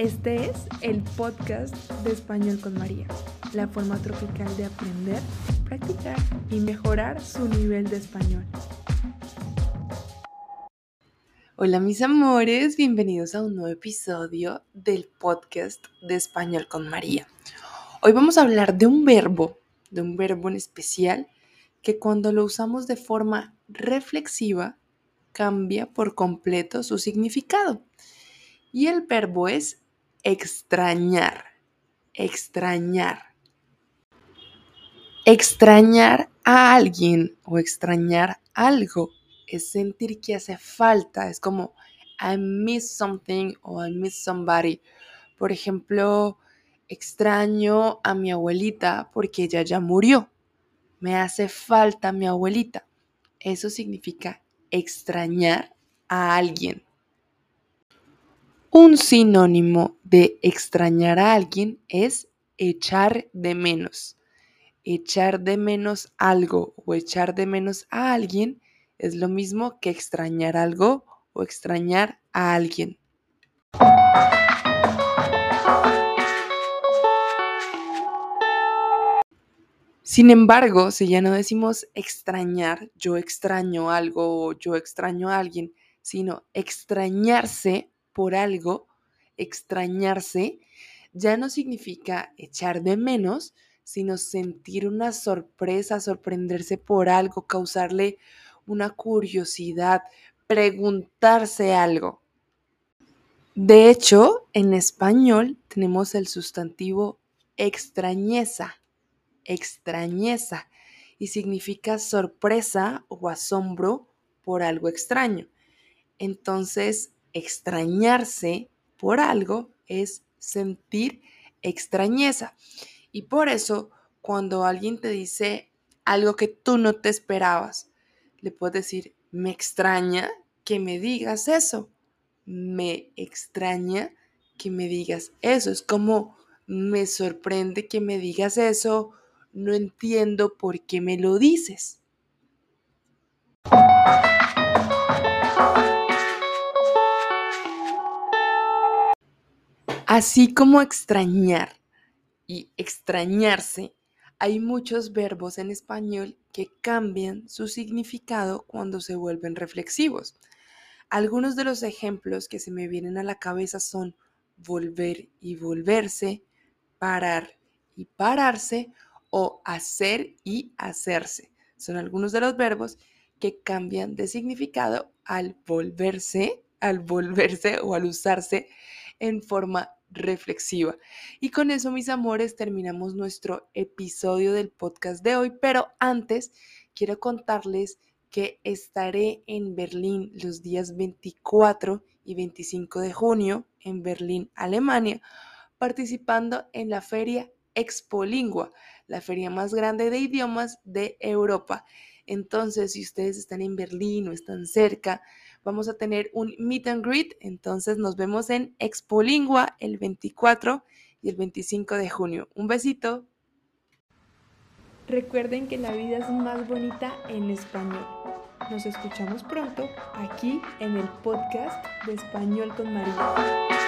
Este es el podcast de Español con María, la forma tropical de aprender, practicar y mejorar su nivel de español. Hola mis amores, bienvenidos a un nuevo episodio del podcast de Español con María. Hoy vamos a hablar de un verbo, de un verbo en especial que cuando lo usamos de forma reflexiva cambia por completo su significado. Y el verbo es extrañar, extrañar. Extrañar a alguien o extrañar algo es sentir que hace falta, es como I miss something o I miss somebody. Por ejemplo, extraño a mi abuelita porque ella ya murió. Me hace falta mi abuelita. Eso significa extrañar a alguien. Un sinónimo de extrañar a alguien es echar de menos. Echar de menos algo o echar de menos a alguien es lo mismo que extrañar algo o extrañar a alguien. Sin embargo, si ya no decimos extrañar, yo extraño algo o yo extraño a alguien, sino extrañarse, por algo, extrañarse, ya no significa echar de menos, sino sentir una sorpresa, sorprenderse por algo, causarle una curiosidad, preguntarse algo. De hecho, en español tenemos el sustantivo extrañeza, extrañeza, y significa sorpresa o asombro por algo extraño. Entonces, extrañarse por algo es sentir extrañeza. Y por eso, cuando alguien te dice algo que tú no te esperabas, le puedes decir, me extraña que me digas eso. Me extraña que me digas eso. Es como, me sorprende que me digas eso. No entiendo por qué me lo dices. Así como extrañar y extrañarse, hay muchos verbos en español que cambian su significado cuando se vuelven reflexivos. Algunos de los ejemplos que se me vienen a la cabeza son volver y volverse, parar y pararse o hacer y hacerse. Son algunos de los verbos que cambian de significado al volverse, al volverse o al usarse en forma reflexiva. Y con eso, mis amores, terminamos nuestro episodio del podcast de hoy, pero antes quiero contarles que estaré en Berlín los días 24 y 25 de junio en Berlín, Alemania, participando en la feria Expolingua, la feria más grande de idiomas de Europa. Entonces, si ustedes están en Berlín o están cerca, vamos a tener un meet and greet. Entonces nos vemos en Expo Lingua el 24 y el 25 de junio. Un besito. Recuerden que la vida es más bonita en español. Nos escuchamos pronto aquí en el podcast de Español con María.